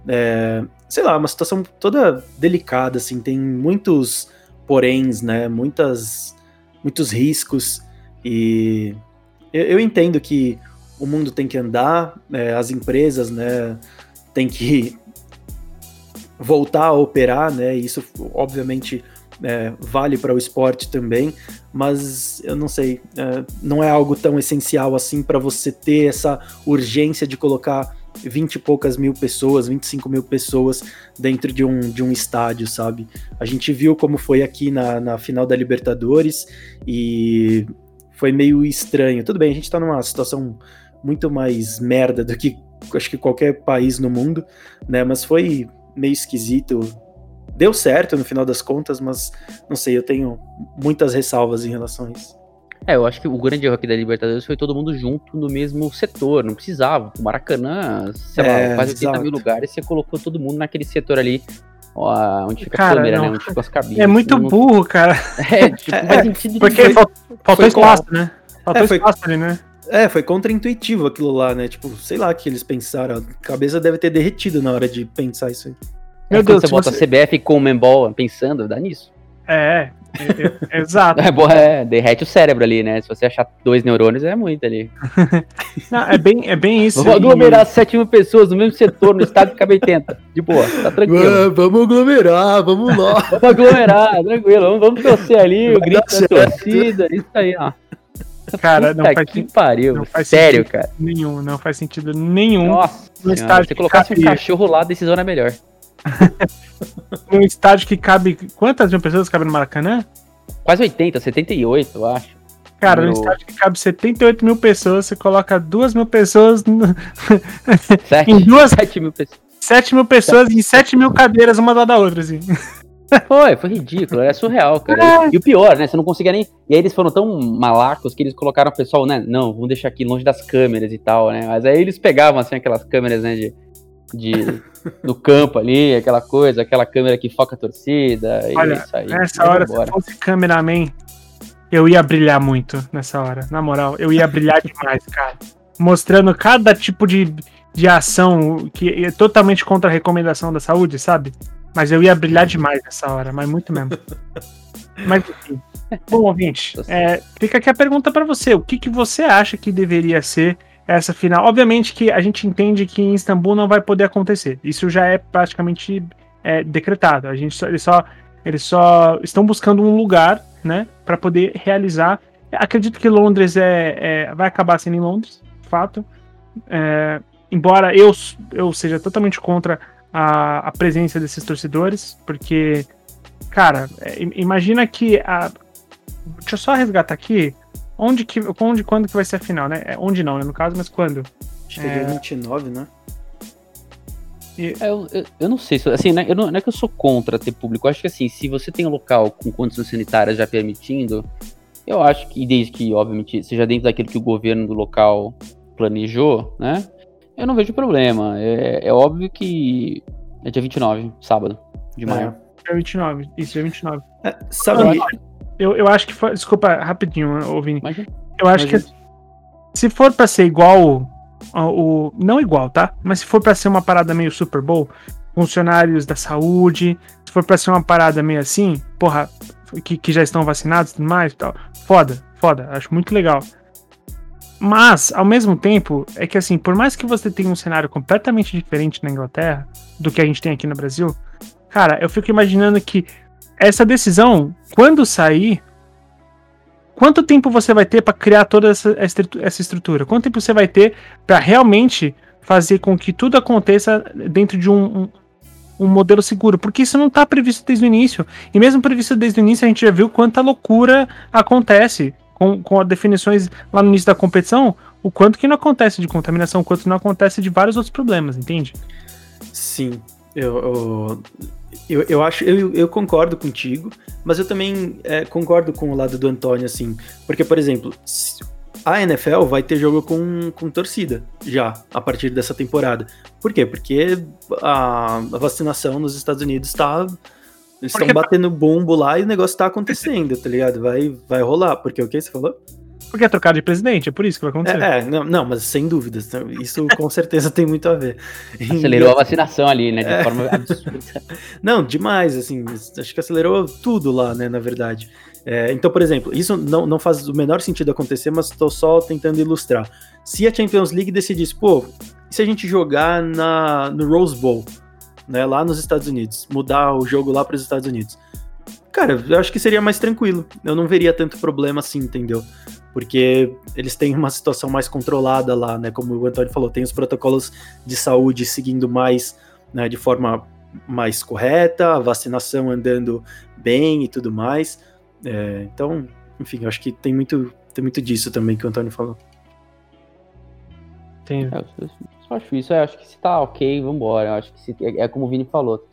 é, sei lá, uma situação toda delicada, assim, tem muitos poréns, né? Muitas, muitos riscos e eu, eu entendo que o mundo tem que andar, é, as empresas, né? Tem que voltar a operar, né? Isso obviamente é, vale para o esporte também, mas eu não sei, é, não é algo tão essencial assim para você ter essa urgência de colocar 20 e poucas mil pessoas, 25 mil pessoas dentro de um, de um estádio, sabe? A gente viu como foi aqui na, na final da Libertadores e foi meio estranho. Tudo bem, a gente tá numa situação muito mais merda do que acho que qualquer país no mundo, né? Mas foi meio esquisito. Deu certo no final das contas, mas não sei, eu tenho muitas ressalvas em relação a isso. É, eu acho que o grande erro aqui da Libertadores foi todo mundo junto no mesmo setor, não precisava. O Maracanã, sei é, lá, quase 80 mil lugares, você colocou todo mundo naquele setor ali, ó, onde fica cara, a câmera, né, não. né? Onde fica as cabines. É muito não... burro, cara. É, tipo, é, faz sentido Porque faltou, faltou espaço, né? Faltou é, foi... espaço ali, né? É, foi contra-intuitivo aquilo lá, né? Tipo, sei lá o que eles pensaram. A cabeça deve ter derretido na hora de pensar isso aí. Meu é, Deus, você bota você... CBF com o Membol pensando, dá nisso. É, é, é, exato. É, bom, é, derrete o cérebro ali, né? Se você achar dois neurônios, é muito ali. Não, é, bem, é bem isso. Vamos aglomerar 7 mil pessoas no mesmo setor, no estado que cabe 80. De boa, tá tranquilo. vamos aglomerar, vamos lá. vamos aglomerar, tranquilo. Vamos, vamos torcer ali, o grito da torcida, isso aí, ó. Cara, não faz que pariu. Não faz Sério, cara. Nenhum, não faz sentido nenhum. Nossa, no estádio se colocasse um cachorro lá, a decisão é melhor. um estádio que cabe. Quantas mil pessoas cabe no Maracanã? Quase 80, 78, eu acho. Cara, no estádio que cabe 78 mil pessoas, você coloca 2 mil pessoas. No... Sete, em duas. 7 mil pessoas. 7 mil pessoas em 7 mil cadeiras, uma do lado da outra, assim. Foi, foi ridículo, é surreal, cara. É. E o pior, né? Você não conseguia nem. E aí eles foram tão malacos que eles colocaram o pessoal, né? Não, vamos deixar aqui longe das câmeras e tal, né? Mas aí eles pegavam, assim, aquelas câmeras, né? De, de do campo ali, aquela coisa, aquela câmera que foca a torcida. Olha, isso aí. Nessa hora, embora. se fosse cameraman, eu ia brilhar muito nessa hora. Na moral, eu ia brilhar demais, cara. Mostrando cada tipo de, de ação que é totalmente contra a recomendação da saúde, sabe? Mas eu ia brilhar demais nessa hora, mas muito mesmo. mas enfim. Bom, ouvinte, é, fica aqui a pergunta para você. O que, que você acha que deveria ser essa final. Obviamente que a gente entende que em Istambul não vai poder acontecer. Isso já é praticamente é, decretado. A gente só, eles só eles só estão buscando um lugar, né, para poder realizar. Acredito que Londres é, é, vai acabar sendo em Londres, fato. É, embora eu, eu seja totalmente contra a, a presença desses torcedores, porque, cara, é, imagina que a, deixa eu só resgatar aqui Onde que, onde, quando que vai ser a final, né? É, onde não, né, no caso, mas quando? Acho que é dia 29, né? E... É, eu, eu, eu, não sei, assim, né, eu não, não, é que eu sou contra ter público, eu acho que assim, se você tem um local com condições sanitárias já permitindo, eu acho que, desde que, obviamente, seja dentro daquilo que o governo do local planejou, né, eu não vejo problema. É, é óbvio que é dia 29, sábado de maio. É, dia 29, isso, dia 29. É, sabe, eu, eu acho que foi, desculpa, rapidinho, Vini. Imagina. Eu acho Imagina. que se for pra ser igual o, não igual, tá? Mas se for para ser uma parada meio Super Bowl, funcionários da saúde, se for para ser uma parada meio assim, porra, que, que já estão vacinados e tudo mais, tal, foda, foda, acho muito legal. Mas, ao mesmo tempo, é que assim, por mais que você tenha um cenário completamente diferente na Inglaterra do que a gente tem aqui no Brasil, cara, eu fico imaginando que essa decisão, quando sair, quanto tempo você vai ter para criar toda essa, essa estrutura? Quanto tempo você vai ter para realmente fazer com que tudo aconteça dentro de um, um, um modelo seguro? Porque isso não está previsto desde o início. E mesmo previsto desde o início, a gente já viu quanta loucura acontece com, com as definições lá no início da competição, o quanto que não acontece de contaminação, o quanto não acontece de vários outros problemas, entende? Sim, eu, eu, eu, eu acho, eu, eu concordo contigo, mas eu também é, concordo com o lado do Antônio, assim, porque, por exemplo, a NFL vai ter jogo com, com torcida já a partir dessa temporada. Por quê? Porque a, a vacinação nos Estados Unidos está. Eles estão batendo bumbo lá e o negócio está acontecendo, tá ligado? Vai, vai rolar. Porque o que você falou? Porque é trocar de presidente, é por isso que vai acontecer. É, é não, não, mas sem dúvidas. Isso com certeza tem muito a ver. Acelerou e, a vacinação ali, né? De é. forma absurda. Não, demais, assim. Acho que acelerou tudo lá, né? Na verdade. É, então, por exemplo, isso não, não faz o menor sentido acontecer, mas estou só tentando ilustrar. Se a Champions League decidisse, pô, e se a gente jogar na, no Rose Bowl, né, lá nos Estados Unidos, mudar o jogo lá para os Estados Unidos? Cara, eu acho que seria mais tranquilo. Eu não veria tanto problema assim, entendeu? Porque eles têm uma situação mais controlada lá, né? Como o Antônio falou, tem os protocolos de saúde seguindo mais, né, de forma mais correta, a vacinação andando bem e tudo mais. É, então, enfim, eu acho que tem muito, tem muito disso também que o Antônio falou. Tem. É, eu só acho isso, eu acho que se tá ok, vambora. Eu acho que se, é, é como o Vini falou.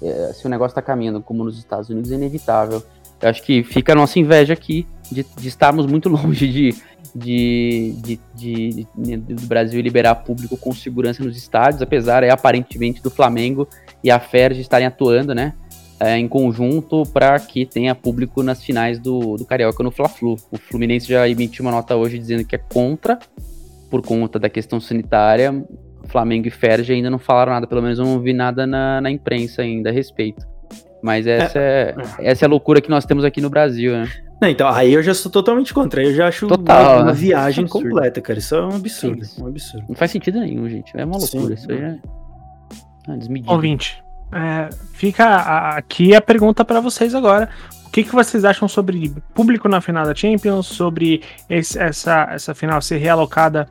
É, se o negócio tá caminhando como nos Estados Unidos, é inevitável eu acho que fica a nossa inveja aqui de, de estarmos muito longe de, de, de, de, do Brasil liberar público com segurança nos estádios, apesar é, aparentemente do Flamengo e a FERJ estarem atuando, né? É, em conjunto para que tenha público nas finais do, do Carioca no Fla-Flu. O Fluminense já emitiu uma nota hoje dizendo que é contra, por conta da questão sanitária. Flamengo e Ferge ainda não falaram nada, pelo menos eu não vi nada na, na imprensa ainda a respeito. Mas essa é, é, essa é a loucura que nós temos aqui no Brasil, né? Não, então, aí eu já sou totalmente contra. Eu já acho Total, uma, uma né? viagem é completa, cara. Isso é um absurdo, um absurdo. Não faz sentido nenhum, gente. É uma loucura. Sim. Isso aí é. é desmedido. Ouvinte, é, fica aqui a pergunta para vocês agora. O que, que vocês acham sobre público na final da Champions? Sobre esse, essa, essa final ser realocada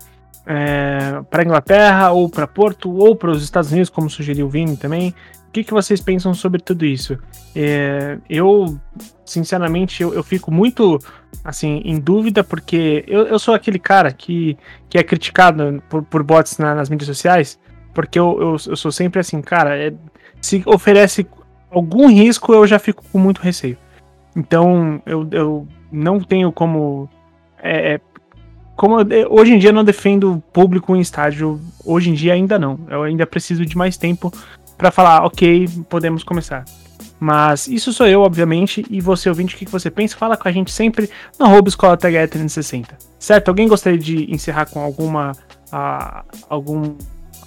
é, para Inglaterra, ou para Porto, ou para os Estados Unidos, como sugeriu o Vini também? O que, que vocês pensam sobre tudo isso? É, eu, sinceramente, eu, eu, fico muito, assim, em dúvida, porque eu, eu sou aquele cara que, que é criticado por, por bots na, nas mídias sociais, porque eu, eu, eu sou sempre assim, cara, é, se oferece algum risco, eu já fico com muito receio. Então, eu, eu não tenho como. É, é como eu, hoje em dia eu não defendo público em estádio, hoje em dia ainda não. Eu ainda preciso de mais tempo para falar, ok, podemos começar. Mas isso sou eu, obviamente, e você ouvinte, o que você pensa? Fala com a gente sempre no arroba escola 360. Certo? Alguém gostaria de encerrar com alguma. Uh, algum.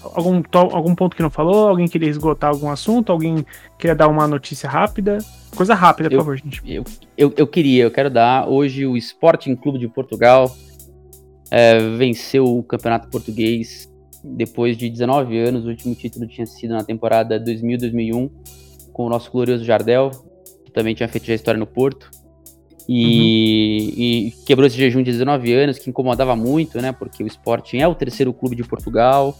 Algum, algum ponto que não falou? Alguém queria esgotar algum assunto? Alguém queria dar uma notícia rápida? Coisa rápida, por eu, favor, gente. Eu, eu, eu queria, eu quero dar. Hoje o Sporting Clube de Portugal é, venceu o Campeonato Português depois de 19 anos, o último título tinha sido na temporada 2000-2001, com o nosso glorioso Jardel, que também tinha feito já história no Porto. E, uhum. e, quebrou esse jejum de 19 anos, que incomodava muito, né? Porque o Sporting é o terceiro clube de Portugal,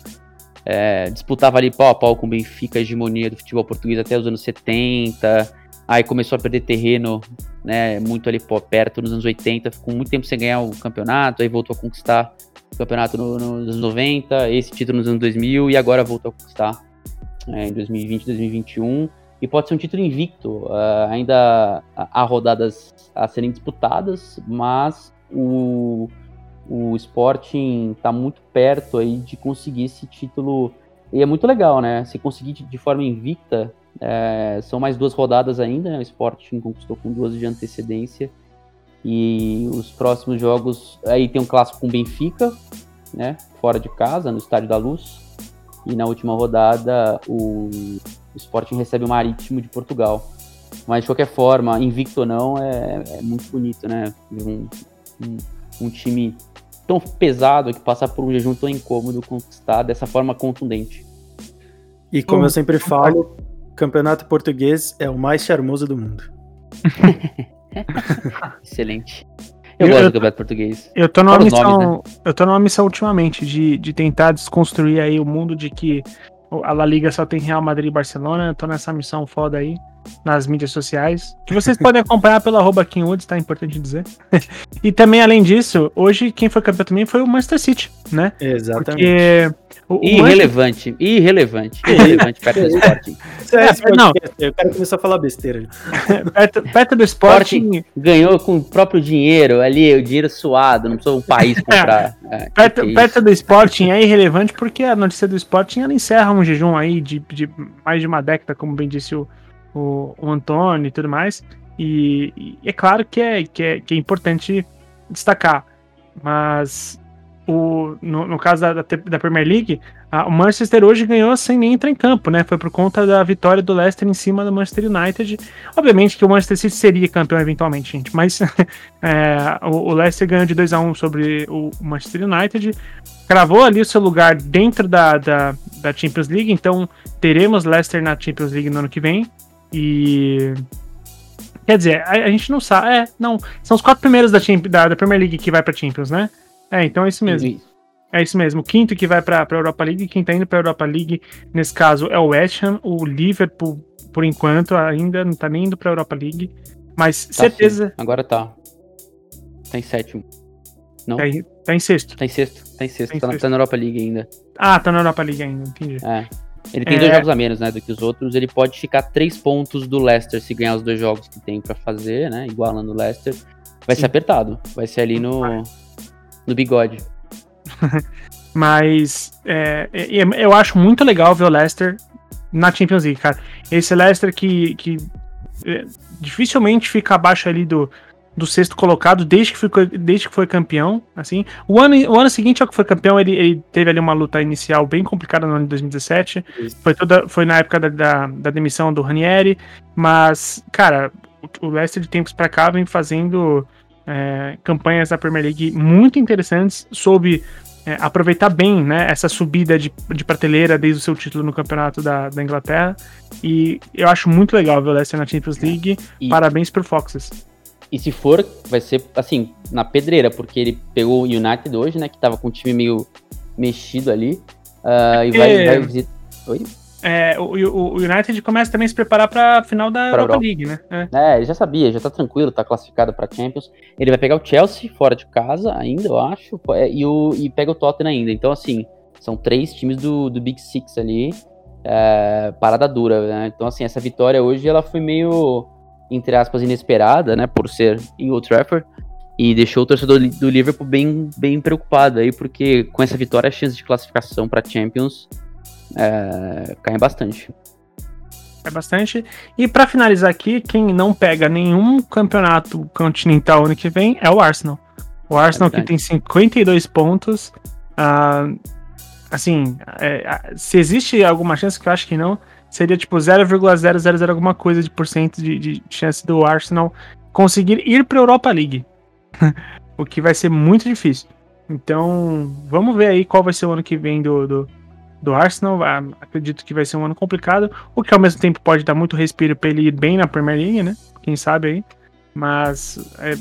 é, disputava ali pau a pau com o Benfica, a hegemonia do futebol português até os anos 70. Aí começou a perder terreno, né? Muito ali pô, perto nos anos 80, ficou muito tempo sem ganhar o campeonato, aí voltou a conquistar campeonato nos no anos 90, esse título nos anos 2000 e agora voltou a conquistar é, em 2020, 2021. E pode ser um título invicto. Uh, ainda há rodadas a serem disputadas, mas o, o Sporting está muito perto aí de conseguir esse título. E é muito legal, né? Se conseguir de forma invicta, é, são mais duas rodadas ainda. Né? O Sporting conquistou com duas de antecedência. E os próximos jogos. Aí tem um clássico com o Benfica, né? Fora de casa, no Estádio da Luz. E na última rodada, o, Sporting recebe o Marítimo de Portugal. Mas de qualquer forma, invicto ou não, é, é muito bonito, né? Um, um, um, time tão pesado que passar por um jejum tão incômodo conquistar dessa forma contundente. E como eu sempre falo, campeonato português é o mais charmoso do mundo. Excelente. Eu, eu gosto do campeonato português. Eu tô numa missão, nomes, né? eu tô numa missão ultimamente de, de tentar desconstruir aí o mundo de que a La Liga só tem Real Madrid e Barcelona. Eu tô nessa missão foda aí nas mídias sociais, que vocês podem acompanhar pelo arroba Woods, tá? Importante dizer. e também, além disso, hoje quem foi campeão também foi o Manchester City, né? Exatamente. Porque o, irrelevante, Manchester... irrelevante, irrelevante perto do Sporting. É, é, não. Eu quero começar a falar besteira. perto, perto do Sporting... Sporting... Ganhou com o próprio dinheiro ali, o dinheiro suado, não precisou um país comprar. É, perto, que perto do Sporting é irrelevante porque a notícia do Sporting ela encerra um jejum aí de, de mais de uma década, como bem disse o, o, o Antônio e tudo mais. E, e, é claro que é, que é, que é importante destacar, mas o, no, no caso da, da Premier League, a, o Manchester hoje ganhou sem nem entrar em campo, né? Foi por conta da vitória do Leicester em cima do Manchester United. Obviamente que o Manchester City seria campeão eventualmente, gente, mas é, o, o, Leicester ganhou de 2 a 1 sobre o Manchester United, cravou ali o seu lugar dentro da, da, da Champions League, então teremos Leicester na Champions League no ano que vem. E. Quer dizer, a, a, gente não sabe. É, não. São os quatro primeiros da, da, da, Premier League que vai pra Champions, né? É, então é isso mesmo. É isso mesmo. O quinto que vai pra, pra Europa League, quem tá indo pra Europa League, nesse caso, é o West Ham. O Liverpool, por enquanto, ainda não tá nem indo pra Europa League. Mas tá certeza. Sim. Agora tá. Tá em sétimo. Não? Tá em, tá em sexto. Tá em sexto. Tá em sexto. Tá, tá, tá, na Europa League ainda. Ah, tá na Europa League ainda, entendi. É. Ele tem é... dois jogos a menos, né, do que os outros. Ele pode ficar três pontos do Leicester se ganhar os dois jogos que tem para fazer, né, igualando o Leicester. Vai Sim. ser apertado. Vai ser ali no, no bigode. Mas é, é, é, eu acho muito legal ver o Leicester na Champions League, cara. Esse Leicester que, que é, dificilmente fica abaixo ali do, do sexto colocado desde que, foi, desde que foi campeão, assim. O ano, o ano seguinte ao que foi campeão, ele, ele teve ali uma luta inicial bem complicada no ano de 2017. Foi, toda, foi na época da, da, da, demissão do Ranieri, mas, cara, o, o Leicester de tempos para cá vem fazendo é, campanhas da Premier League muito interessantes, soube é, aproveitar bem né, essa subida de, de prateleira desde o seu título no campeonato da, da Inglaterra. E eu acho muito legal ver o Leicester na Champions League. E... Parabéns pro Foxes. E se for, vai ser, assim, na pedreira, porque ele pegou o United hoje, né? Que tava com o time meio mexido ali. Uh, e vai, vai visitar. Oi? É, o, o, United começa também a se preparar para a final da Europa, Europa, League, né? É. é, ele já sabia, já tá tranquilo, tá classificado para Champions. Ele vai pegar o Chelsea fora de casa ainda, eu acho, é, e, o, e pega o Tottenham ainda. Então, assim, são três times do, do Big Six ali, é, parada dura, né? Então, assim, essa vitória hoje ela foi meio entre aspas, inesperada, né, por ser em Old Trafford, e deixou o torcedor do Liverpool bem, bem preocupado aí, porque com essa vitória as chances de classificação para Champions é, caem bastante. É bastante. E para finalizar aqui, quem não pega nenhum campeonato continental ano que vem é o Arsenal. O Arsenal é que tem 52 pontos. Uh, assim, é, se existe alguma chance, que eu acho que não, seria tipo 0,000 alguma coisa de porcento de, de chance do Arsenal conseguir ir para a Europa League. o que vai ser muito difícil. Então, vamos ver aí qual vai ser o ano que vem do, do, do Arsenal. Acredito que vai ser um ano complicado, o que ao mesmo tempo pode dar muito respiro para ele ir bem na Premier League, né? Quem sabe aí. Mas é,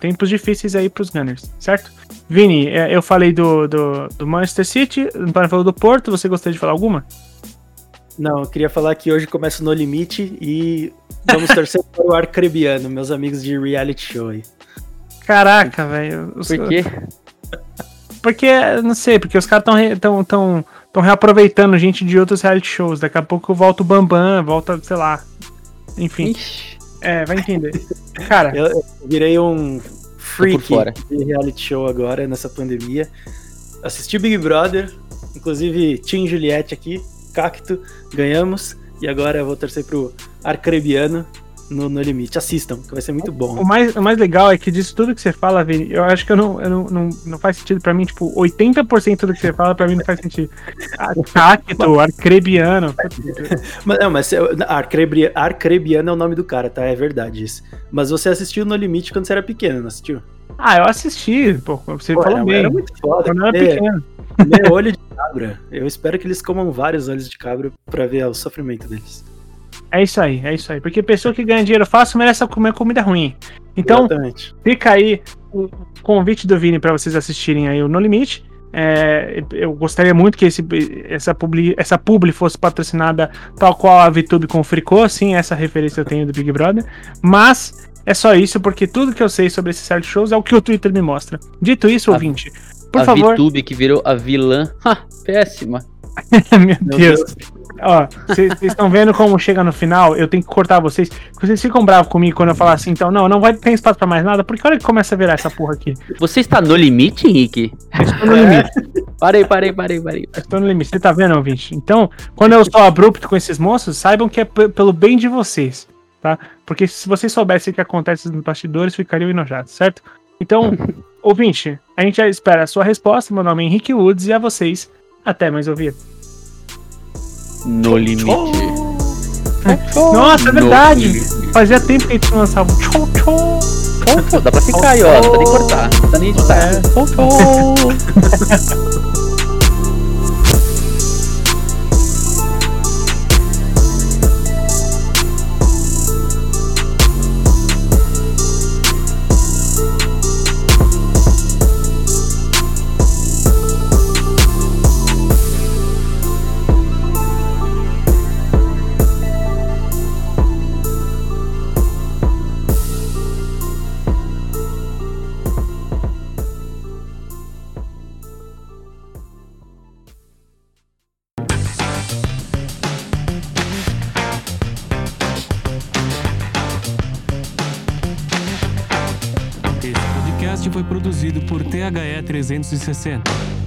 tempos difíceis aí para os Gunners, certo? Vini, é, eu falei do, do, do Manchester City, o Antônio falou do Porto, você gostaria de falar alguma? Não, eu queria falar que hoje começa No Limite e vamos torcer para o Arcrebiano, meus amigos de reality show aí. Caraca, velho. Por quê? porque, não sei, porque os caras estão tão, tão, tão reaproveitando gente de outros reality shows. Daqui a pouco volta o Bambam, volta, sei lá. Enfim. Ixi. É, vai entender. Cara. Eu, eu virei um freak de reality show agora nessa pandemia. Assisti Big Brother, inclusive Tim Juliette aqui, Cacto, ganhamos. E agora eu vou torcer pro Arcrebiano, no, no limite. Assistam, que vai ser muito bom. O mais, o mais legal é que disso tudo que você fala, Vini, eu acho que eu não, eu não, não, não faz sentido pra mim. Tipo, 80% do que você fala pra mim não faz sentido. Cacto, arcrebiano. mas, não, mas arcrebi, arcrebiano é o nome do cara, tá? É verdade isso. Mas você assistiu No Limite quando você era pequeno, não assistiu? Ah, eu assisti, pô, você pô, falou bem. Era muito foda. Quando eu era pequeno. Meu olho de cabra. Eu espero que eles comam vários olhos de cabra pra ver o sofrimento deles. É isso aí, é isso aí. Porque pessoa que ganha dinheiro fácil merece comer comida ruim. Então, Exatamente. fica aí o convite do Vini para vocês assistirem aí o No Limite. É, eu gostaria muito que esse, essa, publi, essa publi fosse patrocinada tal qual a VTube com o Fricô, sim, essa referência eu tenho do Big Brother. Mas é só isso, porque tudo que eu sei sobre esses site shows é o que o Twitter me mostra. Dito isso, a, ouvinte, por a favor. A VTube que virou a vilã. Ha, péssima. Meu Deus. Ó, vocês estão vendo como chega no final? Eu tenho que cortar vocês. Vocês ficam bravos comigo quando eu falar assim, então, não, não vai ter espaço pra mais nada, porque olha que começa a virar essa porra aqui. Você está no limite, Henrique? Eu estou no limite. parei, parei, parei, parei. Eu estou no limite. Você tá vendo, ouvinte? Então, quando eu sou abrupto com esses moços, saibam que é pelo bem de vocês, tá? Porque se vocês soubessem o que acontece nos bastidores, ficariam enojados, certo? Então, ouvinte, a gente já espera a sua resposta. Meu nome é Henrique Woods e a vocês, até mais ouvir. No limite. Nossa, é verdade. Fazia tempo que a gente lançava um tchou tchou. Dá pra ficar aí, ó. Não precisa nem cortar. Não precisa nem editar. É. Tchou tchau. THE 360.